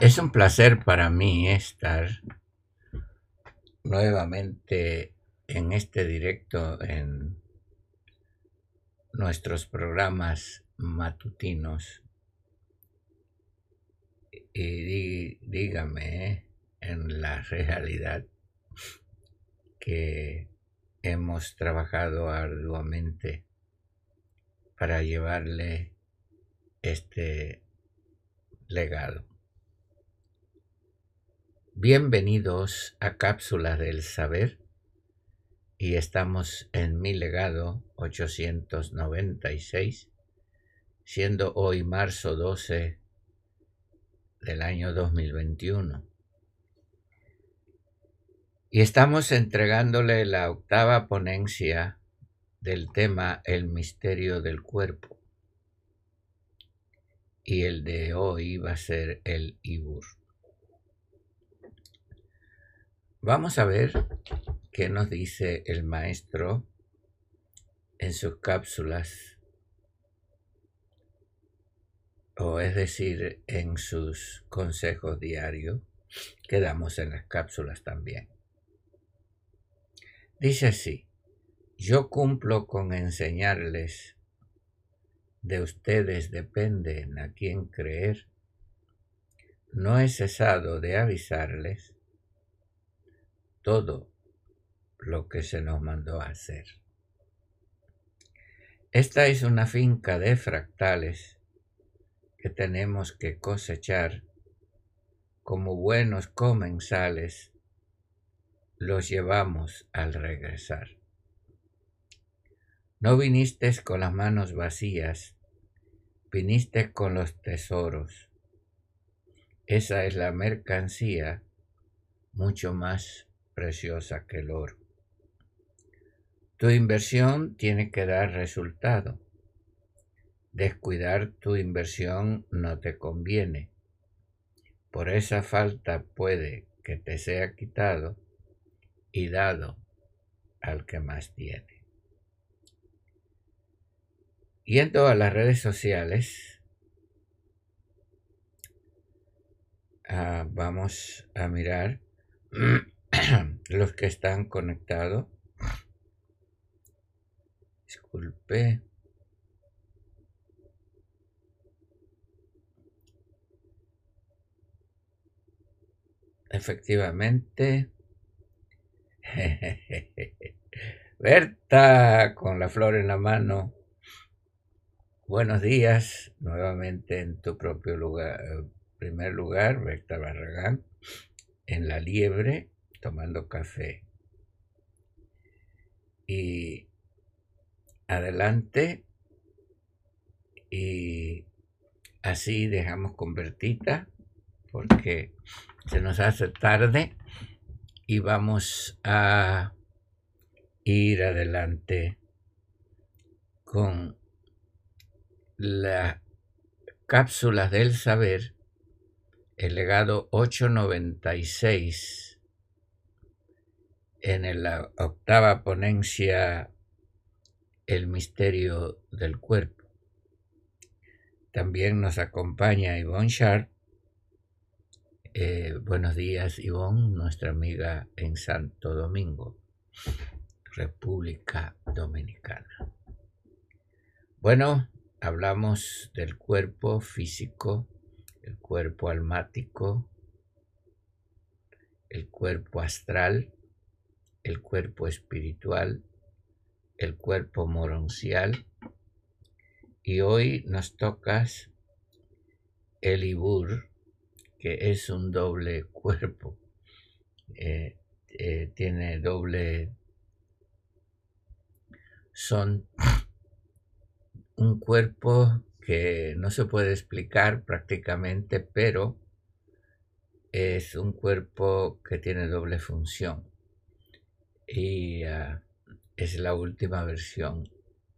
Es un placer para mí estar nuevamente en este directo en nuestros programas matutinos. Y dígame ¿eh? en la realidad que hemos trabajado arduamente para llevarle este legado. Bienvenidos a Cápsulas del Saber y estamos en mi legado 896, siendo hoy marzo 12 del año 2021. Y estamos entregándole la octava ponencia del tema El misterio del cuerpo. Y el de hoy va a ser el Ibur. Vamos a ver qué nos dice el maestro en sus cápsulas, o es decir, en sus consejos diarios, que damos en las cápsulas también. Dice así, yo cumplo con enseñarles, de ustedes dependen a quién creer, no he cesado de avisarles todo lo que se nos mandó hacer. Esta es una finca de fractales que tenemos que cosechar como buenos comensales, los llevamos al regresar. No viniste con las manos vacías, viniste con los tesoros. Esa es la mercancía mucho más preciosa que el oro. Tu inversión tiene que dar resultado. Descuidar tu inversión no te conviene. Por esa falta puede que te sea quitado y dado al que más tiene. Yendo a las redes sociales, ah, vamos a mirar los que están conectados. Disculpe. Efectivamente. Berta, con la flor en la mano. Buenos días, nuevamente en tu propio lugar, primer lugar, Berta Barragán, en La Liebre, tomando café. Y adelante. Y así dejamos con Bertita porque se nos hace tarde y vamos a ir adelante con la cápsula del saber, el legado 896 en la octava ponencia El misterio del cuerpo. También nos acompaña Yvonne Sharp. Eh, buenos días, Yvonne, nuestra amiga en Santo Domingo, República Dominicana. Bueno, hablamos del cuerpo físico, el cuerpo almático, el cuerpo astral el cuerpo espiritual, el cuerpo moroncial y hoy nos tocas el Ibur, que es un doble cuerpo. Eh, eh, tiene doble... Son un cuerpo que no se puede explicar prácticamente, pero es un cuerpo que tiene doble función. Y ah, es la última versión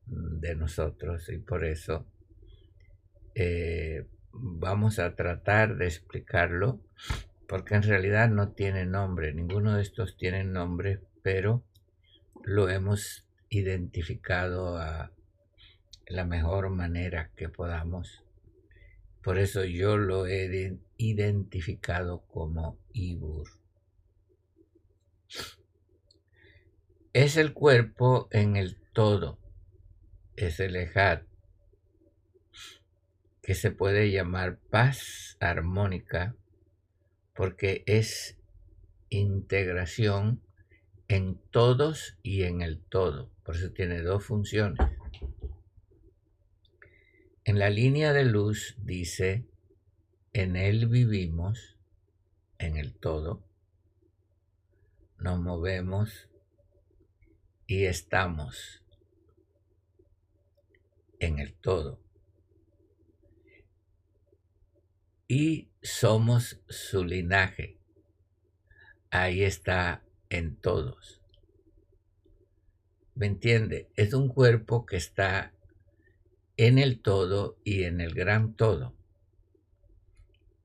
de nosotros y por eso eh, vamos a tratar de explicarlo porque en realidad no tiene nombre, ninguno de estos tiene nombre, pero lo hemos identificado a la mejor manera que podamos. Por eso yo lo he identificado como Ibur. Es el cuerpo en el todo, es el Ejad, que se puede llamar paz armónica porque es integración en todos y en el todo. Por eso tiene dos funciones. En la línea de luz dice, en él vivimos, en el todo, nos movemos y estamos en el todo. Y somos su linaje. Ahí está en todos. ¿Me entiende? Es un cuerpo que está en el todo y en el gran todo.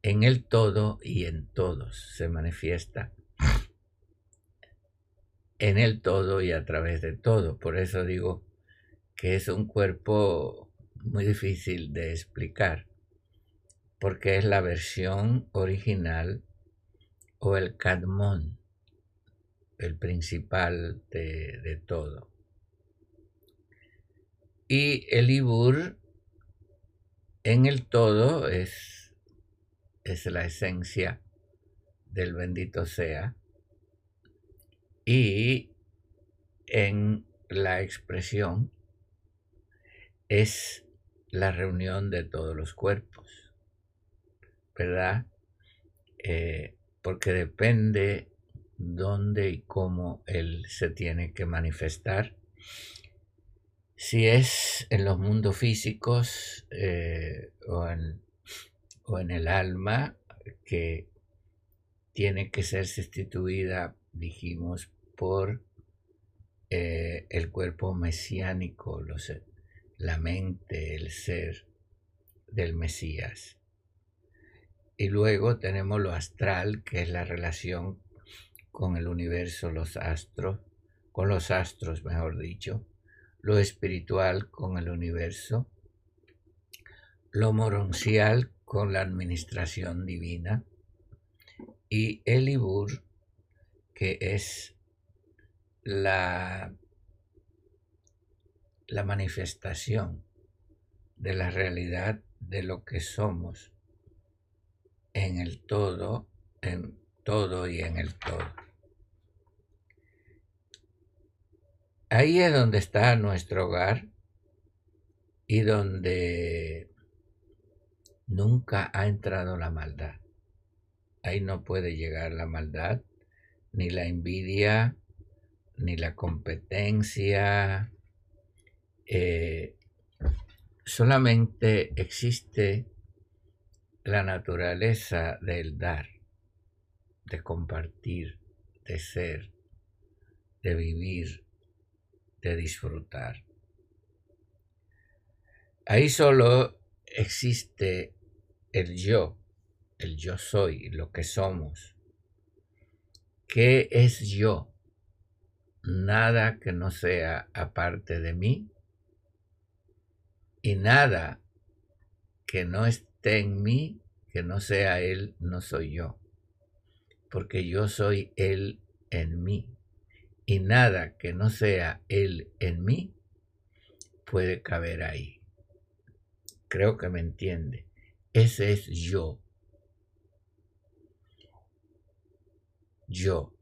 En el todo y en todos se manifiesta en el todo y a través de todo. Por eso digo que es un cuerpo muy difícil de explicar, porque es la versión original o el cadmón, el principal de, todo. Y el ibur en el todo es, es la esencia del bendito sea y en la expresión es la reunión de todos los cuerpos, ¿verdad? Eh, porque depende dónde y cómo él se tiene que manifestar. Si es en los mundos físicos eh, o, en, o en el alma, que tiene que ser sustituida, dijimos, por eh, el cuerpo mesiánico, la mente, el ser del Mesías. Y luego tenemos lo astral, que es la relación con el universo, los astros, con los astros, mejor dicho, lo espiritual con el universo, lo moroncial con la administración divina y el ibur, que es la, la manifestación de la realidad de lo que somos en el todo, en todo y en el todo. Ahí es donde está nuestro hogar y donde nunca ha entrado la maldad. Ahí no puede llegar la maldad, ni la envidia, ni la competencia. Eh, solamente existe la naturaleza del dar, de compartir, de ser, de vivir, de disfrutar. Ahí solo existe el yo, el yo soy, lo que somos. ¿Qué es yo? Nada que no sea aparte de mí y nada que no esté en mí que no sea Él, no soy yo, porque yo soy Él en mí y nada que no sea Él en mí puede caber ahí. Creo que me entiende. Ese es yo. Yo.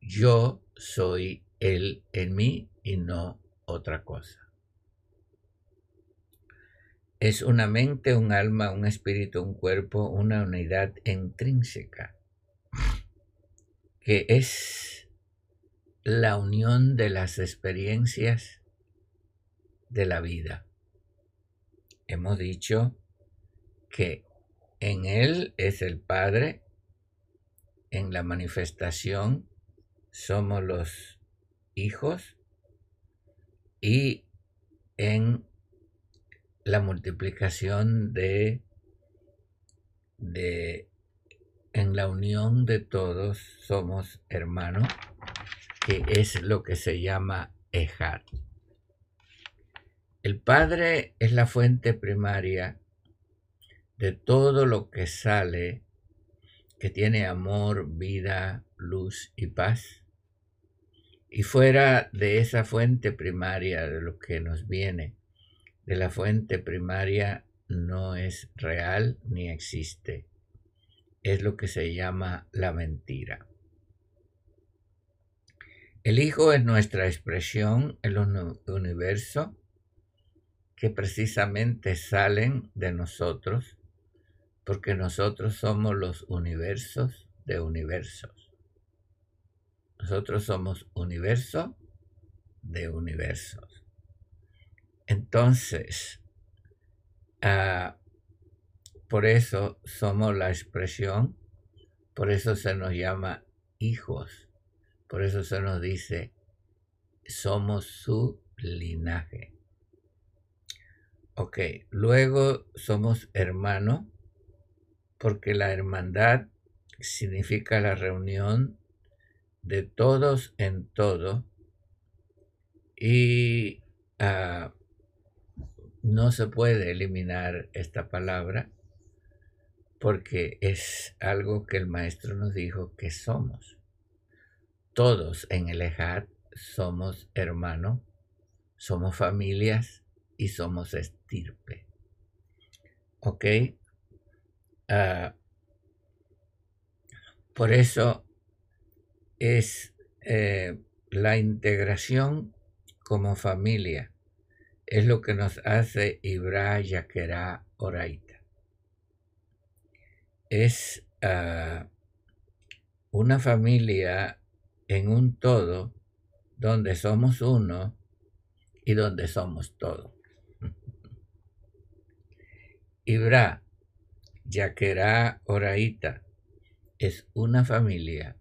Yo soy Él en mí y no otra cosa. Es una mente, un alma, un espíritu, un cuerpo, una unidad intrínseca, que es la unión de las experiencias de la vida. Hemos dicho que en Él es el Padre, en la manifestación somos los hijos y en la multiplicación de, de en la unión de todos somos hermanos, que es lo que se llama Ejad. El Padre es la fuente primaria de todo lo que sale, que tiene amor, vida, luz y paz. Y fuera de esa fuente primaria de lo que nos viene, de la fuente primaria no es real ni existe. Es lo que se llama la mentira. El Hijo es nuestra expresión en el universo que precisamente salen de nosotros porque nosotros somos los universos de universos. Nosotros somos universo de universos. Entonces, ah, por eso somos la expresión, por eso se nos llama hijos, por eso se nos dice, somos su linaje. Ok, luego somos hermanos, porque la hermandad significa la reunión de todos en todo y uh, no se puede eliminar esta palabra porque es algo que el maestro nos dijo que somos. Todos en el Ejad somos hermanos, somos familias y somos estirpe. ¿Ok? Uh, por eso es eh, la integración como familia es lo que nos hace Ibra Yaquerá Oraita. Es uh, una familia en un todo donde somos uno y donde somos todo. Ibra Yaquerá Oraita es una familia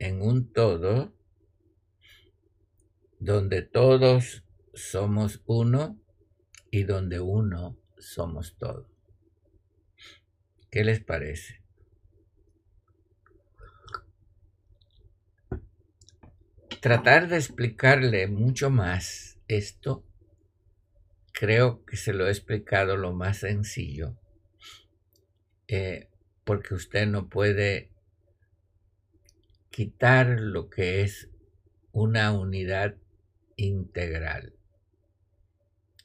en un todo donde todos somos uno y donde uno somos todo. ¿Qué les parece? Tratar de explicarle mucho más esto, creo que se lo he explicado lo más sencillo, eh, porque usted no puede quitar lo que es una unidad integral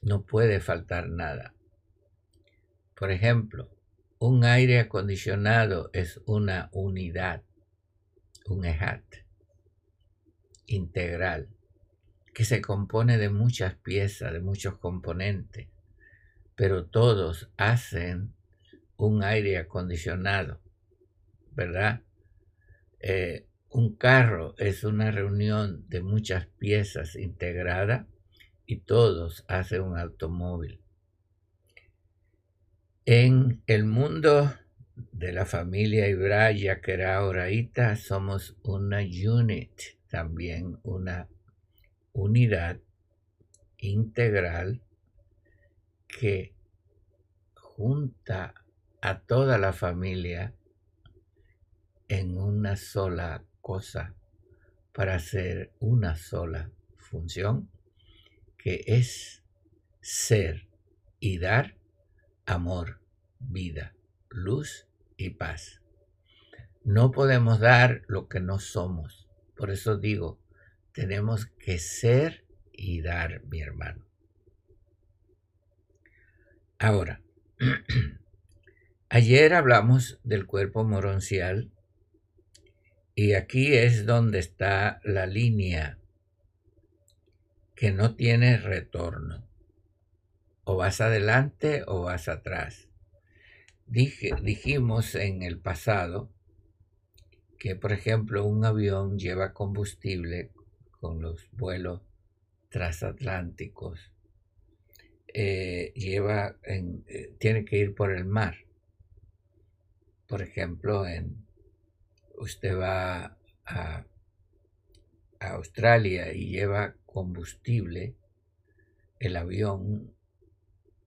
no puede faltar nada. Por ejemplo, un aire acondicionado es una unidad, un EHAT integral, que se compone de muchas piezas, de muchos componentes, pero todos hacen un aire acondicionado, ¿verdad? Eh, un carro es una reunión de muchas piezas integradas y todos hacen un automóvil. En el mundo de la familia Ibraya Oraita somos una unit, también una unidad integral que junta a toda la familia en una sola cosa para hacer una sola función que es ser y dar amor, vida, luz y paz. No podemos dar lo que no somos. Por eso digo, tenemos que ser y dar, mi hermano. Ahora, ayer hablamos del cuerpo moroncial y aquí es donde está la línea que no tiene retorno. O vas adelante o vas atrás. Dijimos en el pasado que, por ejemplo, un avión lleva combustible con los vuelos transatlánticos. Eh, lleva eh, tiene que ir por el mar. Por ejemplo, en, usted va a, Australia y lleva combustible, el avión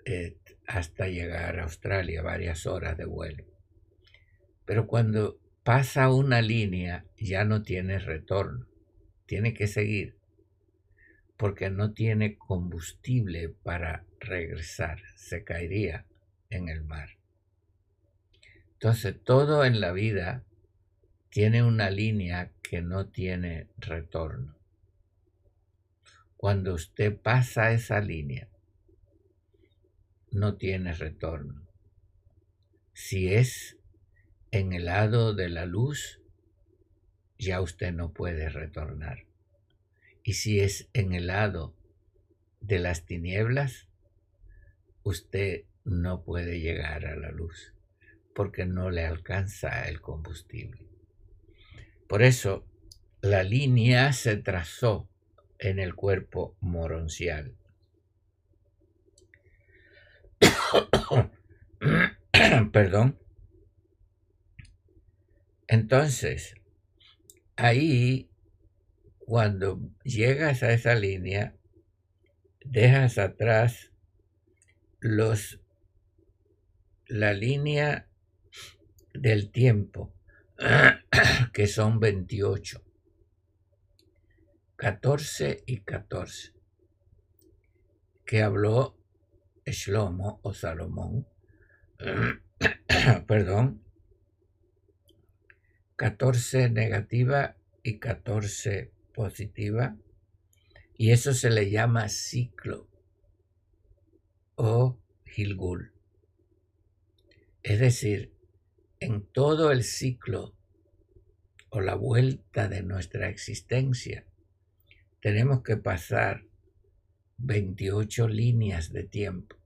eh, hasta llegar a Australia, varias horas de vuelo. Pero cuando pasa una línea ya no tiene retorno, tiene que seguir, porque no tiene combustible para regresar, se caería en el mar. Entonces todo en la vida tiene una línea que no tiene retorno. Cuando usted pasa esa línea, no tiene retorno. Si es en el lado de la luz, ya usted no puede retornar. Y si es en el lado de las tinieblas, usted no puede llegar a la luz porque no le alcanza el combustible. Por eso la línea se trazó en el cuerpo moroncial. Perdón. Entonces, ahí, cuando llegas a esa línea, dejas atrás los, la línea del tiempo, que son 28, 14 y 14, que habló Shlomo o Salomón, perdón, 14 negativa y 14 positiva, y eso se le llama ciclo o Gilgul. Es decir, en todo el ciclo o la vuelta de nuestra existencia, tenemos que pasar 28 líneas de tiempo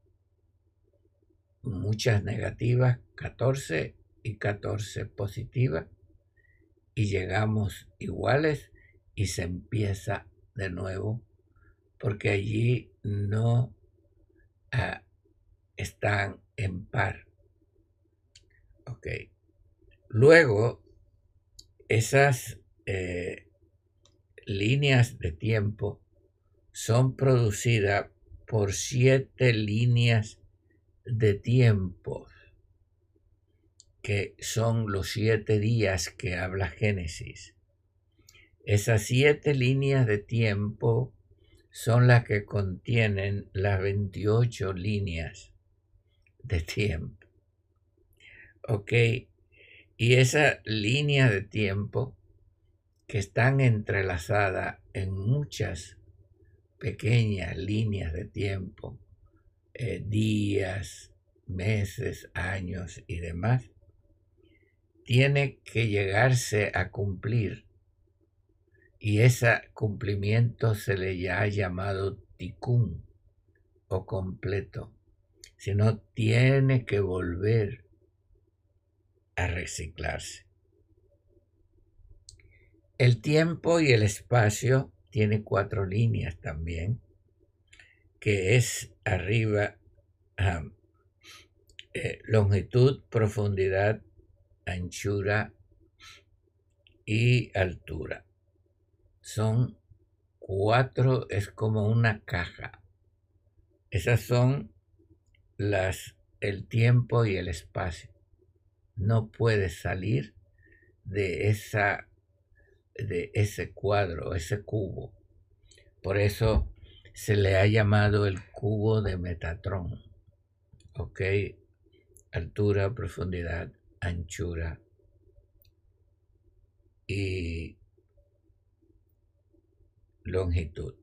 muchas negativas, 14 y 14 positivas, y llegamos iguales y se empieza de nuevo, porque allí no ah, están en par. Ok. Luego, esas eh, líneas de tiempo son producidas por siete líneas de tiempos, que son los siete días que habla Génesis. Esas siete líneas de tiempo son las que contienen las 28 líneas de tiempo. ¿Ok? Y esa línea de tiempo que están entrelazadas en muchas pequeñas líneas de tiempo, eh, días, meses, años y demás, tiene que llegarse a cumplir. Y ese cumplimiento se le ha llamado tikkun o completo. Sino tiene que volver a reciclarse. El tiempo y el espacio tiene cuatro líneas también que es arriba eh, longitud, profundidad, anchura y altura. Son cuatro, es como una caja. Esas son las, el tiempo y el espacio. No puedes salir de esa, de ese cuadro, ese cubo. Por eso se le ha llamado el cubo de Metatrón. ¿Ok? Altura, profundidad, anchura y longitud.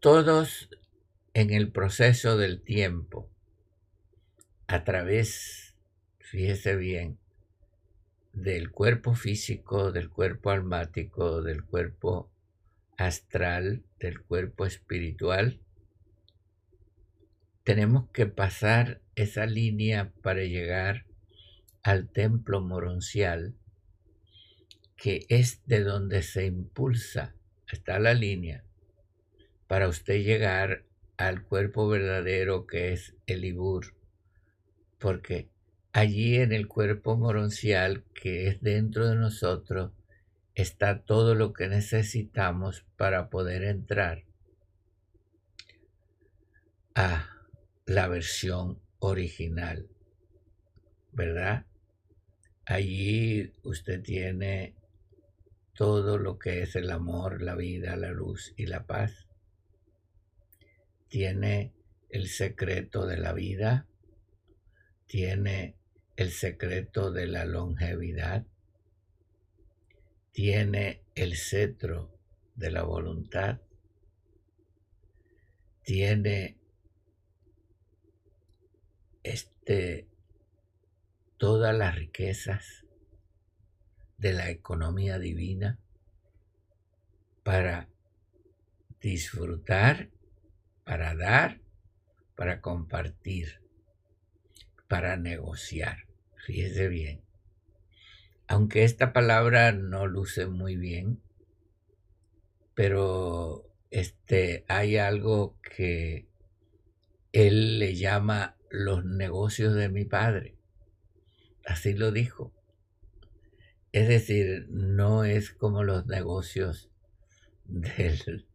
Todos en el proceso del tiempo, a través, fíjese bien, del cuerpo físico, del cuerpo almático, del cuerpo astral, del cuerpo espiritual, tenemos que pasar esa línea para llegar al templo moroncial, que es de donde se impulsa, está la línea, para usted llegar al cuerpo verdadero que es el Ibur, porque allí en el cuerpo moroncial que es dentro de nosotros está todo lo que necesitamos para poder entrar a la versión original, ¿verdad? Allí usted tiene todo lo que es el amor, la vida, la luz y la paz. Tiene el secreto de la vida, tiene el secreto de la longevidad, tiene el cetro de la voluntad, tiene este todas las riquezas de la economía divina para disfrutar, para dar, para compartir, para negociar. Fíjese bien. Aunque esta palabra no luce muy bien, pero este hay algo que él le llama los negocios de mi padre. Así lo dijo. Es decir, no es como los negocios del,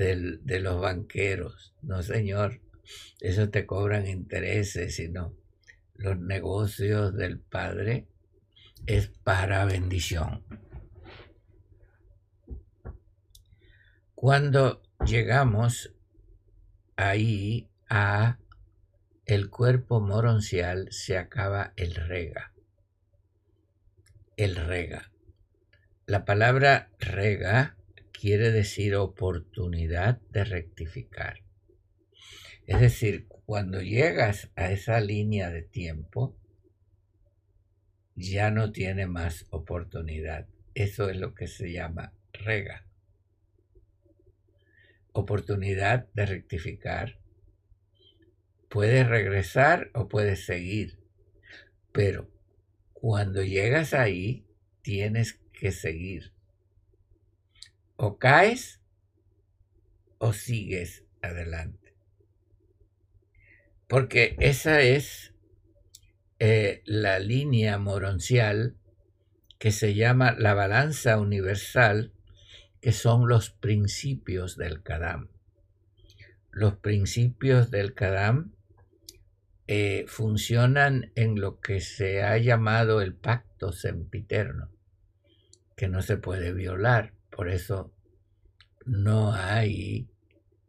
de los banqueros. No, señor. Eso te cobran intereses, sino los negocios del Padre es para bendición. Cuando llegamos ahí a el cuerpo moroncial se acaba el rega. El rega. La palabra rega quiere decir oportunidad de rectificar. Es decir, cuando llegas a esa línea de tiempo, ya no tiene más oportunidad. Eso es lo que se llama rega. Oportunidad de rectificar Puedes regresar o puedes seguir, pero cuando llegas ahí tienes que seguir. O caes o sigues adelante. Porque esa es eh, la línea moroncial que se llama la balanza universal, que son los principios del Kadam. Los principios del Kadam eh, funcionan en lo que se ha llamado el pacto sempiterno, que no se puede violar. Por eso no hay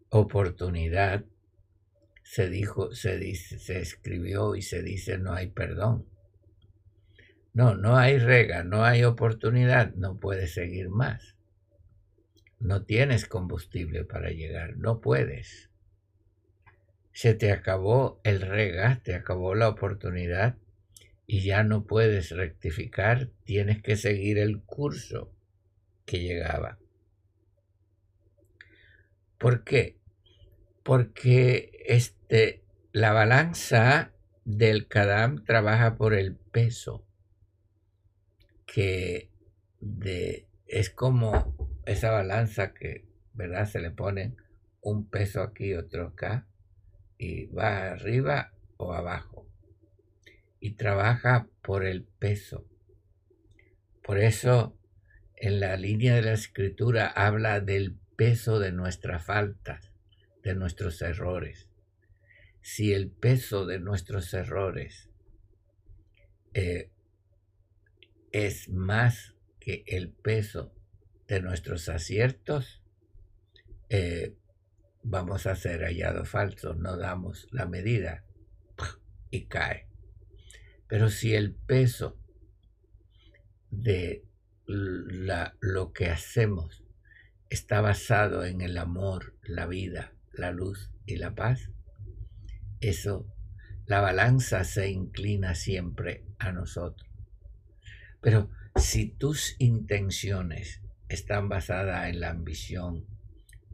oportunidad. Se dijo, se escribió y se dice no hay perdón. No, no hay rega, no hay oportunidad, no puedes seguir más. No tienes combustible para llegar, no puedes se te acabó el rega, te acabó la oportunidad y ya no puedes rectificar, tienes que seguir el curso llegaba. ¿Por qué? Porque este, la balanza del Kadam trabaja por el peso, que de, es como esa balanza que, ¿verdad? Se le pone un peso aquí, otro acá, y va arriba o abajo y trabaja por el peso. Por eso en la línea de la escritura habla del peso de nuestras faltas, de nuestros errores. Si el peso de nuestros errores eh, es más que el peso de nuestros aciertos, eh, vamos a ser hallados falsos, no damos la medida y cae. Pero si el peso de lo que hacemos está basado en el amor, la vida, la luz y la paz, eso, la balanza se inclina siempre a nosotros. Pero si tus intenciones están basadas en la ambición,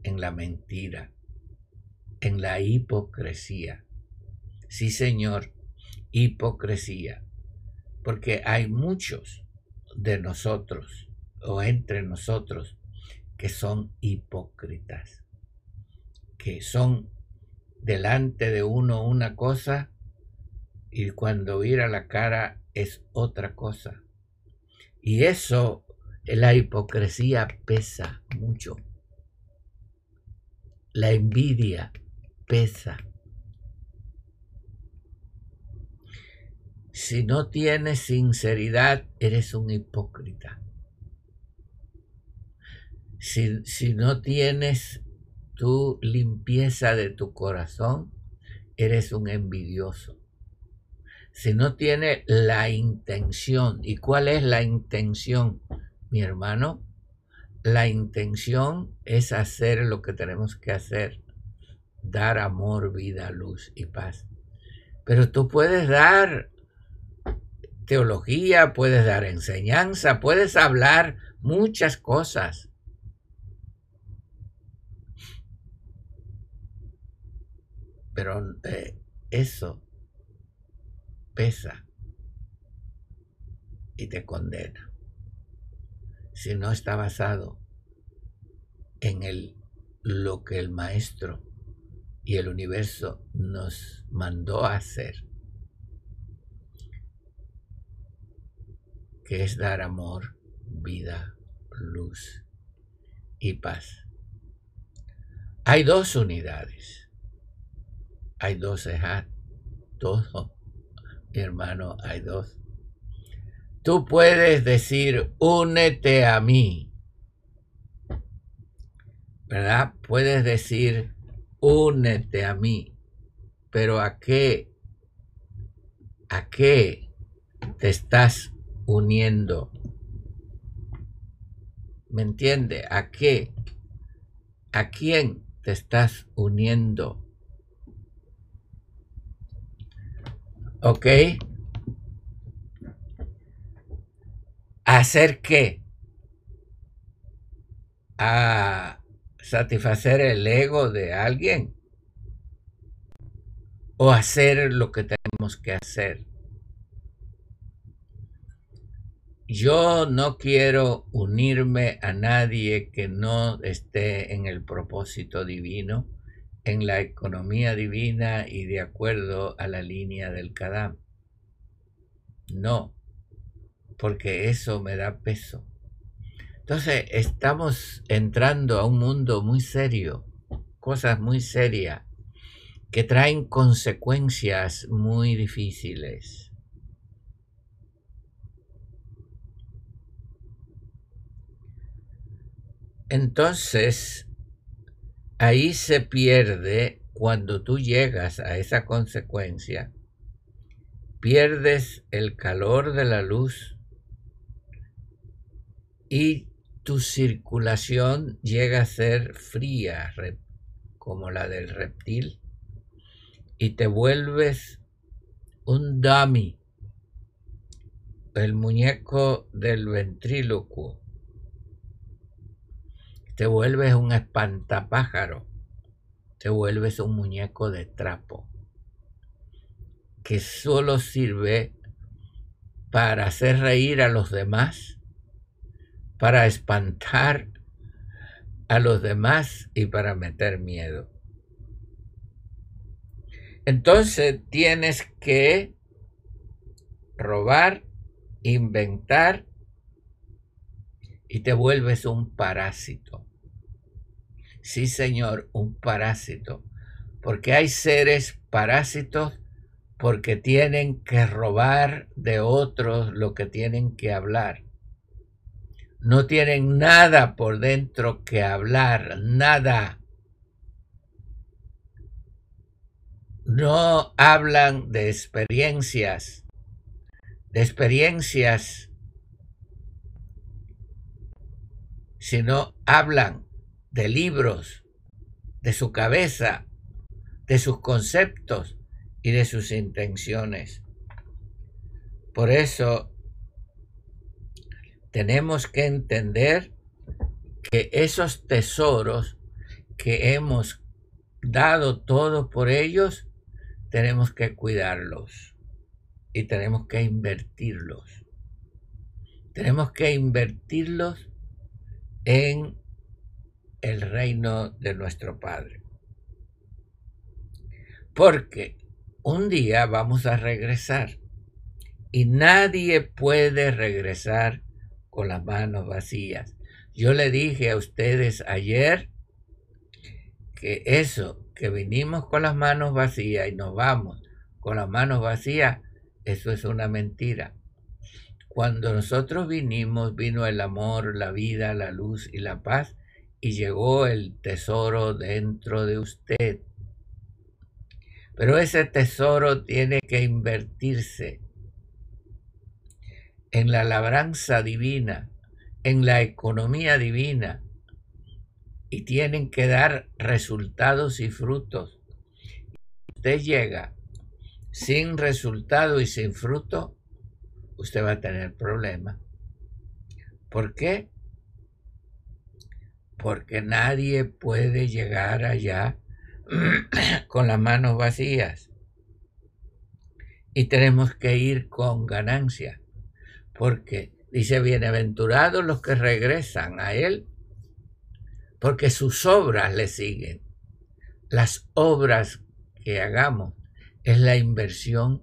en la mentira, en la hipocresía, sí señor, hipocresía, porque hay muchos de nosotros o entre nosotros que son hipócritas, que son delante de uno una cosa y cuando vira la cara es otra cosa. Y eso, la hipocresía pesa mucho. La envidia pesa. Si no tienes sinceridad, eres un hipócrita. Si, si no tienes tu limpieza de tu corazón, eres un envidioso. Si no tienes la intención, ¿y cuál es la intención, mi hermano? La intención es hacer lo que tenemos que hacer, dar amor, vida, luz y paz. Pero tú puedes dar teología, puedes dar enseñanza, puedes hablar muchas cosas. Pero eh, eso pesa y te condena. Si no está basado en el, lo que el maestro y el universo nos mandó a hacer. Que es dar amor, vida, luz y paz. Hay dos unidades, hay dos ejat, todo, mi hermano, hay dos. Tú puedes decir, únete a mí, ¿verdad? Puedes decir, únete a mí, pero ¿a qué? ¿A qué te estás uniendo. ¿Me entiende? ¿A qué? ¿A quién te estás uniendo? ¿Ok? ¿Hacer qué? ¿A satisfacer el ego de alguien? ¿O hacer lo que tenemos que hacer? Yo no quiero unirme a nadie que no esté en el propósito divino, en la economía divina y de acuerdo a la línea del Kadam. No, porque eso me da peso. Entonces estamos entrando a un mundo muy serio, cosas muy serias, que traen consecuencias muy difíciles. Entonces, ahí se pierde cuando tú llegas a esa consecuencia, pierdes el calor de la luz y tu circulación llega a ser fría, como la del reptil, y te vuelves un dummy, el muñeco del ventrílocuo te vuelves un espantapájaro, te vuelves un muñeco de trapo que solo sirve para hacer reír a los demás, para espantar a los demás y para meter miedo. Entonces tienes que robar, inventar y te vuelves un parásito. Sí, Señor, un parásito. Porque hay seres parásitos porque tienen que robar de otros lo que tienen que hablar. No tienen nada por dentro que hablar, nada. No hablan de experiencias, de experiencias, sino hablan de libros, de su cabeza, de sus conceptos y de sus intenciones. Por eso tenemos que entender que esos tesoros que hemos dado todo por ellos, tenemos que cuidarlos y tenemos que invertirlos. Tenemos que invertirlos en el reino de nuestro Padre. Porque un día vamos a regresar y nadie puede regresar con las manos vacías. Yo le dije a ustedes ayer que eso, que vinimos con las manos vacías y nos vamos con las manos vacías, eso es una mentira. Cuando nosotros vinimos, vino el amor, la vida, la luz y la paz, y llegó el tesoro dentro de usted. Pero ese tesoro tiene que invertirse en la labranza divina, en la economía divina, y tienen que dar resultados y frutos. Usted llega sin resultado y sin fruto, usted va a tener problemas. ¿Por qué? Porque nadie puede llegar allá con las manos vacías. Y tenemos que ir con ganancia. Porque dice, bienaventurados los que regresan a Él, porque sus obras le siguen. Las obras que hagamos es la inversión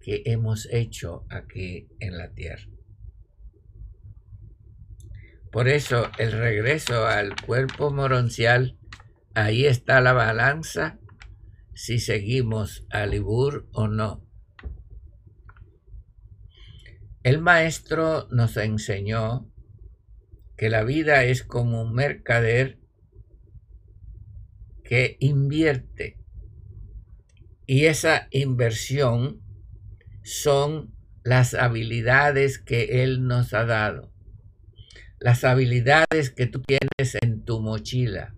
que hemos hecho aquí en la tierra. Por eso el regreso al cuerpo moroncial, ahí está la balanza si seguimos a Libur o no. El maestro nos enseñó que la vida es como un mercader que invierte y esa inversión son las habilidades que Él nos ha dado, las habilidades que tú tienes en tu mochila,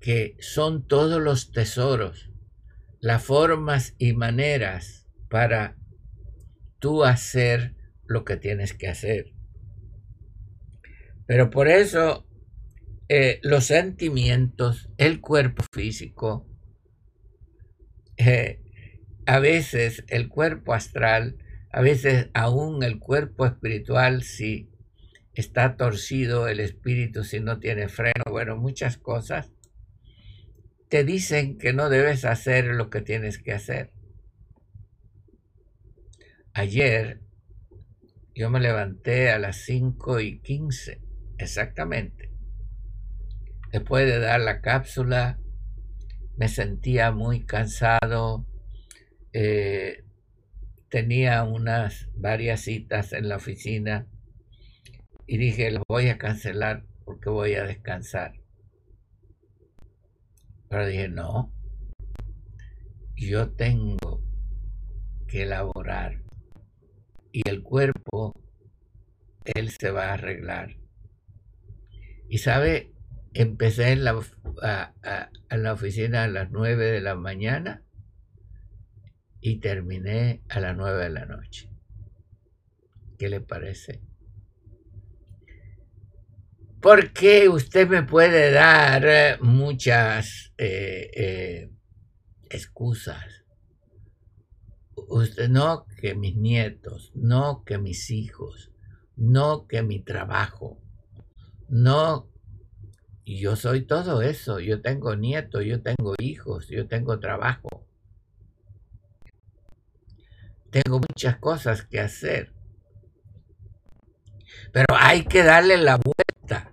que son todos los tesoros, las formas y maneras para tú hacer lo que tienes que hacer. Pero por eso eh, los sentimientos, el cuerpo físico, eh, a veces el cuerpo astral, a veces aún el cuerpo espiritual, si está torcido el espíritu, si no tiene freno, bueno, muchas cosas, te dicen que no debes hacer lo que tienes que hacer. Ayer yo me levanté a las 5 y 15, exactamente. Después de dar la cápsula, me sentía muy cansado, eh, tenía unas varias citas en la oficina y dije, lo voy a cancelar porque voy a descansar. Pero dije, no, yo tengo que elaborar y el cuerpo, él se va a arreglar. Y sabe, empecé en la, en la oficina a las nueve de la mañana y terminé a las nueve de la noche. ¿Qué le parece? Porque usted me puede dar eh, muchas eh, eh, excusas. Usted no que mis nietos, no que mis hijos, no que mi trabajo, no. Yo soy todo eso. Yo tengo nietos, yo tengo hijos, yo tengo trabajo. Tengo muchas cosas que hacer. Pero hay que darle la vuelta,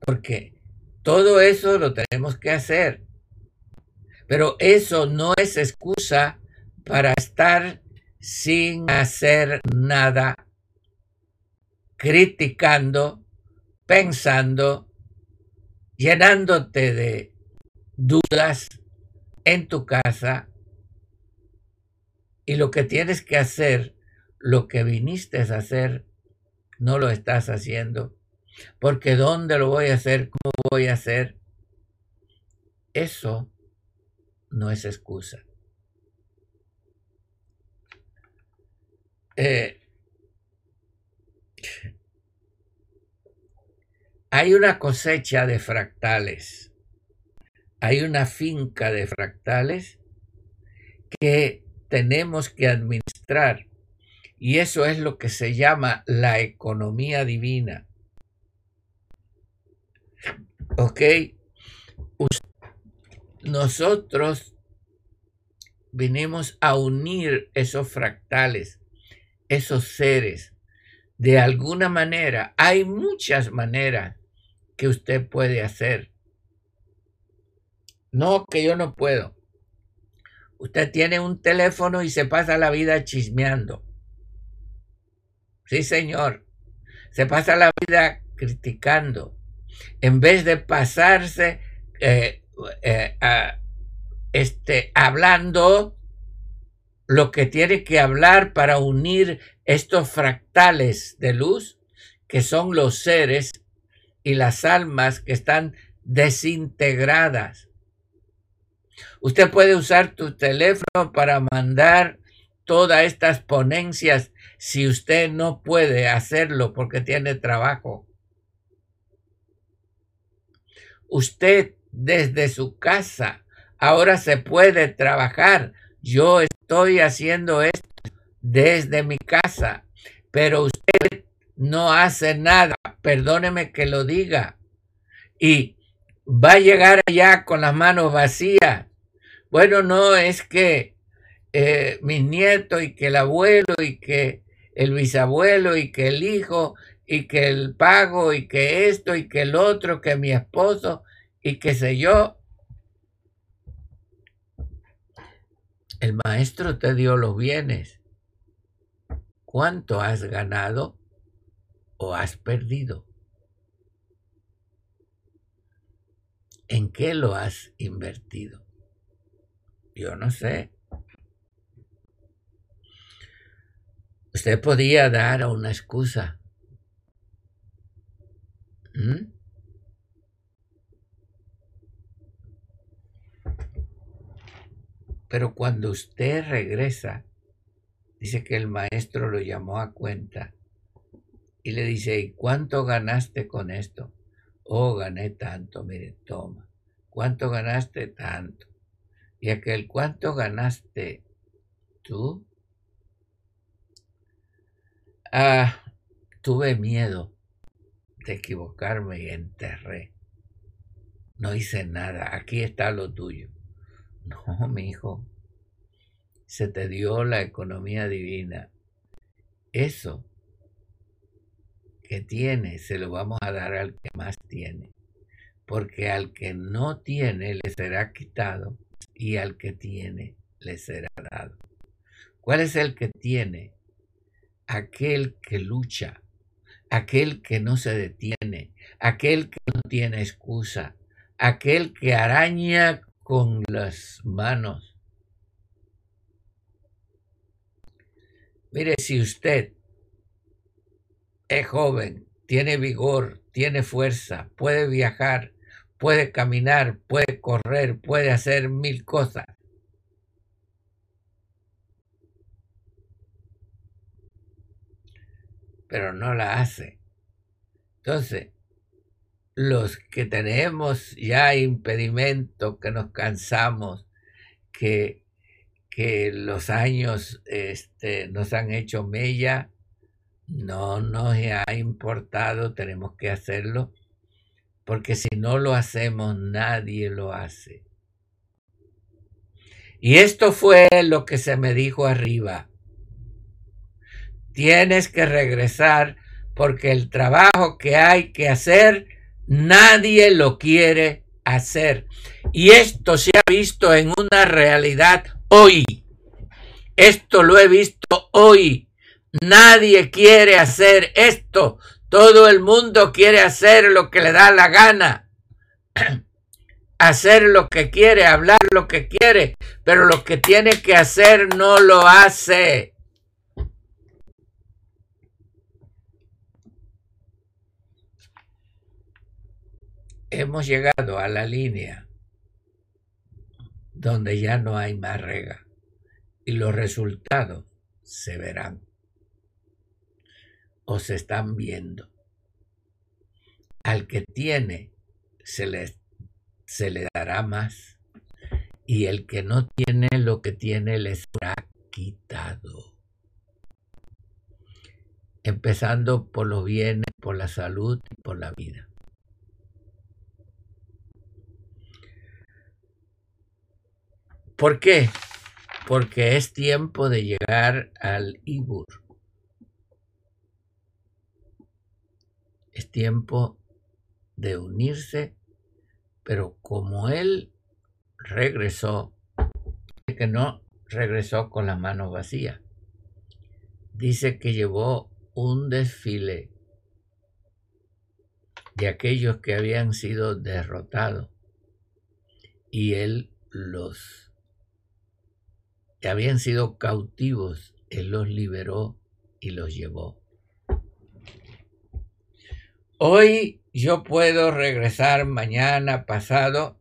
porque todo eso lo tenemos que hacer. Pero eso no es excusa para estar sin hacer nada, criticando, pensando, llenándote de dudas en tu casa y lo que tienes que hacer, lo que viniste a hacer, no lo estás haciendo. Porque ¿dónde lo voy a hacer? ¿Cómo voy a hacer? Eso no es excusa. Eh, hay una cosecha de fractales, hay una finca de fractales que tenemos que administrar. Y eso es lo que se llama la economía divina. ¿Ok? Nosotros venimos a unir esos fractales, esos seres. De alguna manera, hay muchas maneras que usted puede hacer. No que yo no puedo. Usted tiene un teléfono y se pasa la vida chismeando. Sí, señor. Se pasa la vida criticando. En vez de pasarse eh, eh, este, hablando lo que tiene que hablar para unir estos fractales de luz, que son los seres y las almas que están desintegradas. Usted puede usar tu teléfono para mandar todas estas ponencias si usted no puede hacerlo porque tiene trabajo. Usted desde su casa ahora se puede trabajar. Yo estoy haciendo esto desde mi casa, pero usted no hace nada. Perdóneme que lo diga. Y va a llegar allá con las manos vacías bueno, no, es que eh, mis nietos y que el abuelo y que el bisabuelo y que el hijo y que el pago y que esto y que el otro, que mi esposo y que sé yo. El maestro te dio los bienes. ¿Cuánto has ganado o has perdido? ¿En qué lo has invertido? Yo no sé. Usted podía dar una excusa. ¿Mm? Pero cuando usted regresa, dice que el maestro lo llamó a cuenta y le dice, ¿y cuánto ganaste con esto? Oh, gané tanto, mire, toma. ¿Cuánto ganaste? Tanto. Y aquel, ¿cuánto ganaste tú? Ah, tuve miedo de equivocarme y enterré. No hice nada, aquí está lo tuyo. No, mi hijo, se te dio la economía divina. Eso que tiene se lo vamos a dar al que más tiene, porque al que no tiene le será quitado y al que tiene le será dado. ¿Cuál es el que tiene? Aquel que lucha, aquel que no se detiene, aquel que no tiene excusa, aquel que araña con las manos. Mire, si usted es joven, tiene vigor, tiene fuerza, puede viajar, puede caminar, puede correr, puede hacer mil cosas. Pero no la hace. Entonces, los que tenemos ya impedimento, que nos cansamos, que, que los años este, nos han hecho mella, no nos ha importado, tenemos que hacerlo porque si no lo hacemos, nadie lo hace. Y esto fue lo que se me dijo arriba. Tienes que regresar porque el trabajo que hay que hacer, nadie lo quiere hacer. Y esto se ha visto en una realidad hoy. Esto lo he visto hoy. Nadie quiere hacer esto. Todo el mundo quiere hacer lo que le da la gana. hacer lo que quiere, hablar lo que quiere, pero lo que tiene que hacer no lo hace. Hemos llegado a la línea donde ya no hay más rega y los resultados se verán o se están viendo. al que tiene se le, se le dará más, y el que no tiene lo que tiene le será quitado. Empezando por los bienes, por la salud y por la vida. ¿Por qué? Porque es tiempo de llegar al Ibur. Es tiempo de unirse, pero como él regresó, que no regresó con las manos vacías. Dice que llevó un desfile de aquellos que habían sido derrotados y él los que habían sido cautivos, Él los liberó y los llevó. Hoy yo puedo regresar mañana, pasado,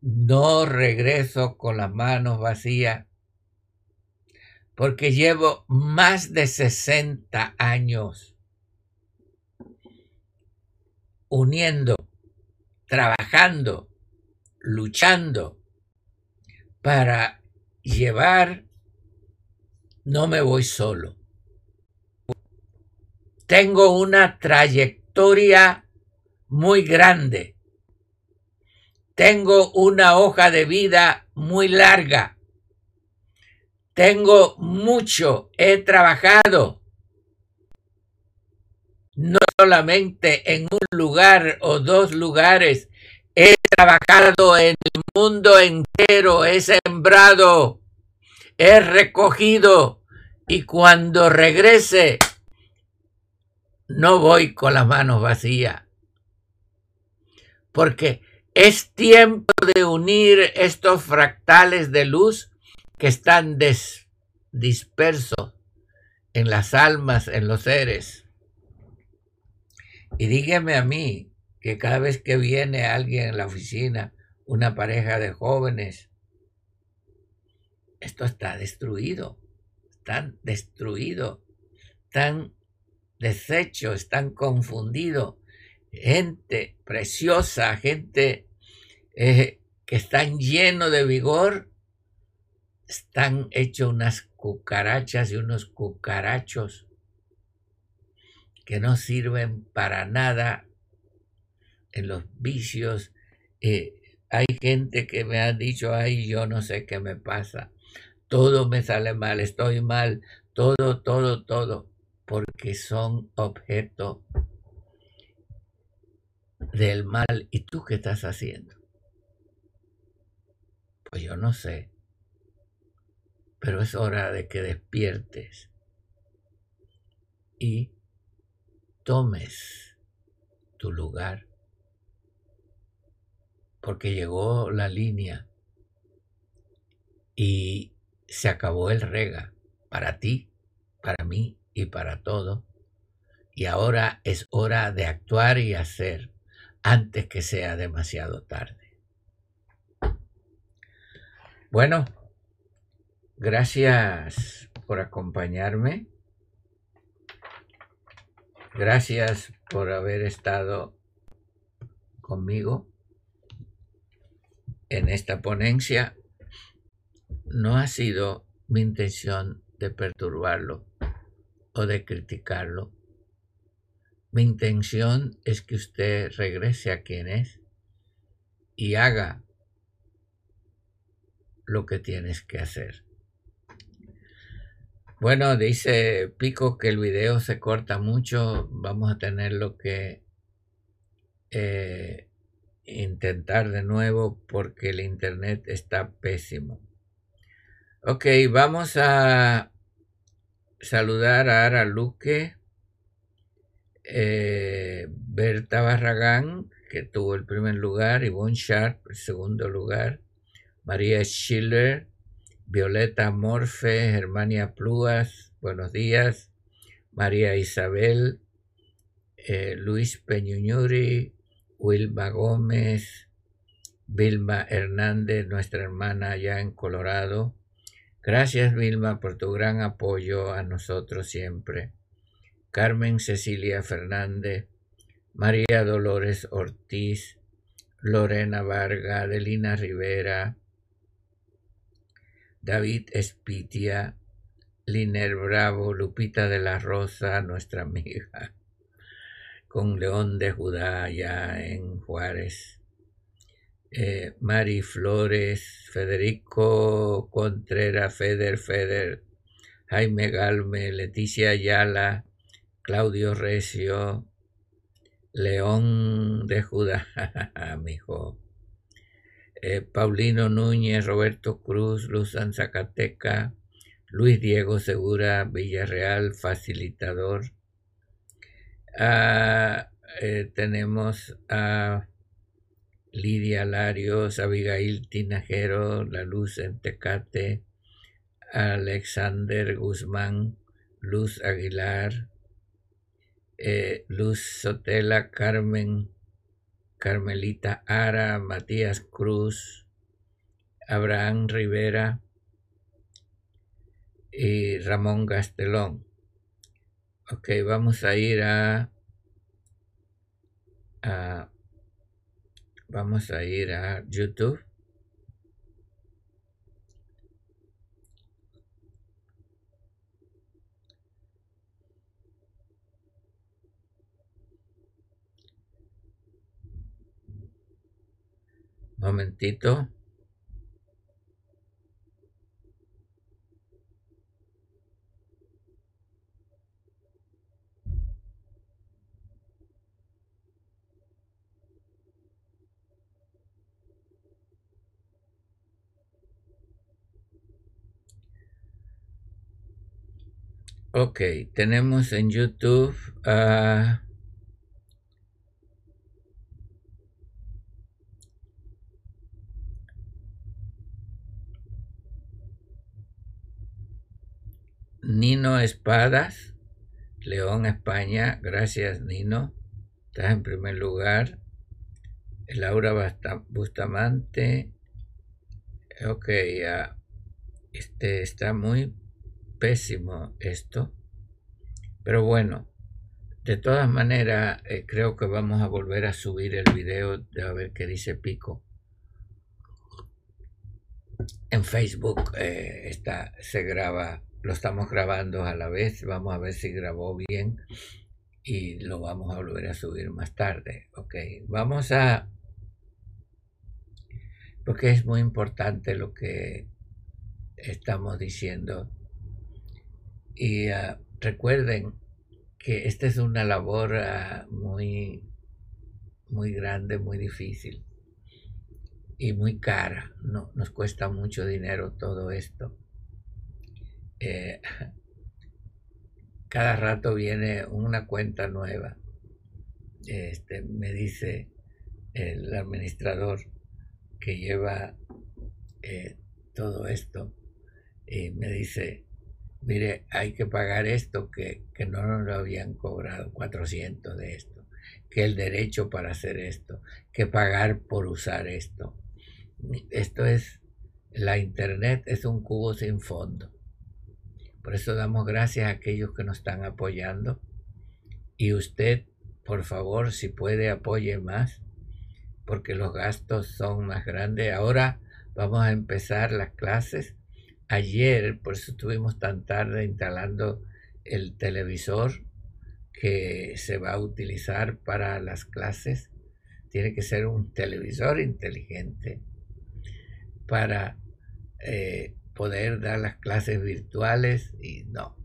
no regreso con las manos vacías, porque llevo más de 60 años uniendo, trabajando, luchando para llevar, no me voy solo. Tengo una trayectoria muy grande. Tengo una hoja de vida muy larga. Tengo mucho, he trabajado. No solamente en un lugar o dos lugares, he trabajado en el mundo entero, he sembrado, he recogido y cuando regrese no voy con las manos vacías. Porque es tiempo de unir estos fractales de luz que están dispersos en las almas, en los seres. Y dígame a mí que cada vez que viene alguien en la oficina una pareja de jóvenes. Esto está destruido, están destruido, están deshecho, están confundidos. Gente preciosa, gente eh, que están lleno de vigor, están hechos unas cucarachas y unos cucarachos que no sirven para nada en los vicios eh, hay gente que me ha dicho, ay, yo no sé qué me pasa. Todo me sale mal, estoy mal, todo, todo, todo, porque son objeto del mal. ¿Y tú qué estás haciendo? Pues yo no sé, pero es hora de que despiertes y tomes tu lugar porque llegó la línea y se acabó el rega para ti, para mí y para todo. Y ahora es hora de actuar y hacer antes que sea demasiado tarde. Bueno, gracias por acompañarme. Gracias por haber estado conmigo en esta ponencia no ha sido mi intención de perturbarlo o de criticarlo. Mi intención es que usted regrese a quien es y haga lo que tienes que hacer. Bueno, dice Pico que el video se corta mucho. Vamos a tenerlo que eh, intentar de nuevo porque el internet está pésimo. Ok, vamos a saludar a Ara Luque, eh, Berta Barragán, que tuvo el primer lugar, Yvonne Sharp, el segundo lugar, María Schiller, Violeta Morfe, Germania Pluas, buenos días, María Isabel, eh, Luis Peñuñuri, Wilma Gómez, Vilma Hernández, nuestra hermana allá en Colorado. Gracias Vilma por tu gran apoyo a nosotros siempre. Carmen Cecilia Fernández, María Dolores Ortiz, Lorena Varga, Adelina Rivera, David Espitia, Liner Bravo, Lupita de la Rosa, nuestra amiga, con León de Judá ya en Juárez, eh, Mari Flores, Federico Contreras, Feder Feder, Jaime Galme, Leticia Ayala, Claudio Recio, León de Judá, hijo. Eh, Paulino Núñez, Roberto Cruz, Luzan Zacateca, Luis Diego Segura, Villarreal, facilitador. Ah, eh, tenemos a Lidia Larios, Abigail Tinajero, La Luz en Tecate, Alexander Guzmán, Luz Aguilar, eh, Luz Sotela, Carmen, Carmelita Ara, Matías Cruz, Abraham Rivera y Ramón Gastelón. Ok, vamos a ir a, a vamos a ir a YouTube. momentito. Ok, tenemos en YouTube a... Nino Espadas, León, España. Gracias, Nino. Estás en primer lugar. Laura Bustamante. Ok, ya. Este está muy pésimo esto. Pero bueno, de todas maneras, eh, creo que vamos a volver a subir el video de a ver qué dice Pico. En Facebook eh, está, se graba lo estamos grabando a la vez, vamos a ver si grabó bien y lo vamos a volver a subir más tarde. Ok, vamos a... Porque es muy importante lo que estamos diciendo. Y ah, recuerden que esta es una labor ah, muy, muy grande, muy difícil y muy cara. No, nos cuesta mucho dinero todo esto. Eh, cada rato viene una cuenta nueva. Este, me dice el administrador que lleva eh, todo esto y me dice, mire, hay que pagar esto que, que no nos lo habían cobrado, 400 de esto, que el derecho para hacer esto, que pagar por usar esto. Esto es, la internet es un cubo sin fondo. Por eso damos gracias a aquellos que nos están apoyando. Y usted, por favor, si puede, apoye más, porque los gastos son más grandes. Ahora vamos a empezar las clases. Ayer, por eso estuvimos tan tarde instalando el televisor que se va a utilizar para las clases. Tiene que ser un televisor inteligente para eh, poder dar las clases virtuales y no.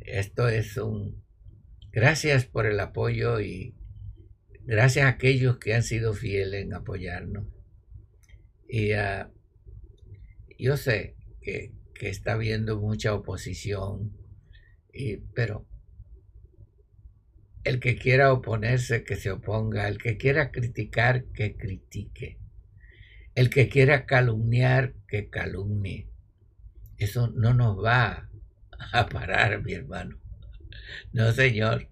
Esto es un... Gracias por el apoyo y gracias a aquellos que han sido fieles en apoyarnos. Y uh, yo sé que, está habiendo mucha oposición, y, pero el que quiera oponerse, que se oponga, el que quiera criticar, que critique. El que quiera calumniar, que calumnie. Eso no nos va a parar, mi hermano. No, señor.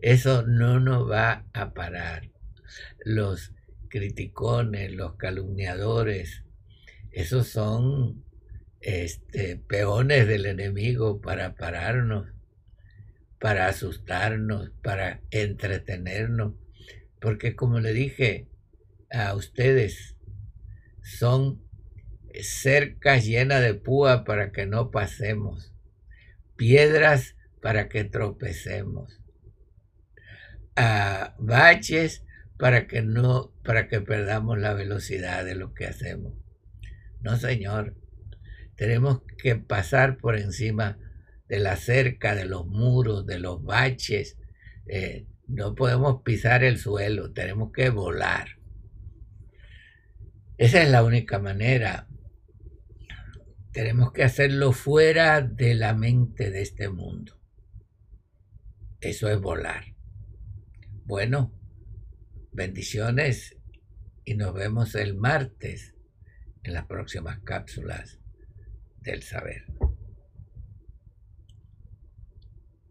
Eso no nos va a parar. Los criticones, los calumniadores, esos son este, peones del enemigo para pararnos. para asustarnos, para entretenernos, porque como le dije a ustedes, son cercas llenas de púa para que no pasemos, piedras para que tropecemos, a baches para que no, para que perdamos la velocidad de lo que hacemos. No, señor. Tenemos que pasar por encima de la cerca, de los muros, de los baches. Eh, no podemos pisar el suelo, tenemos que volar. Esa es la única manera. Tenemos que hacerlo fuera de la mente de este mundo. Eso es volar. Bueno, bendiciones y nos vemos el martes en las próximas cápsulas del saber.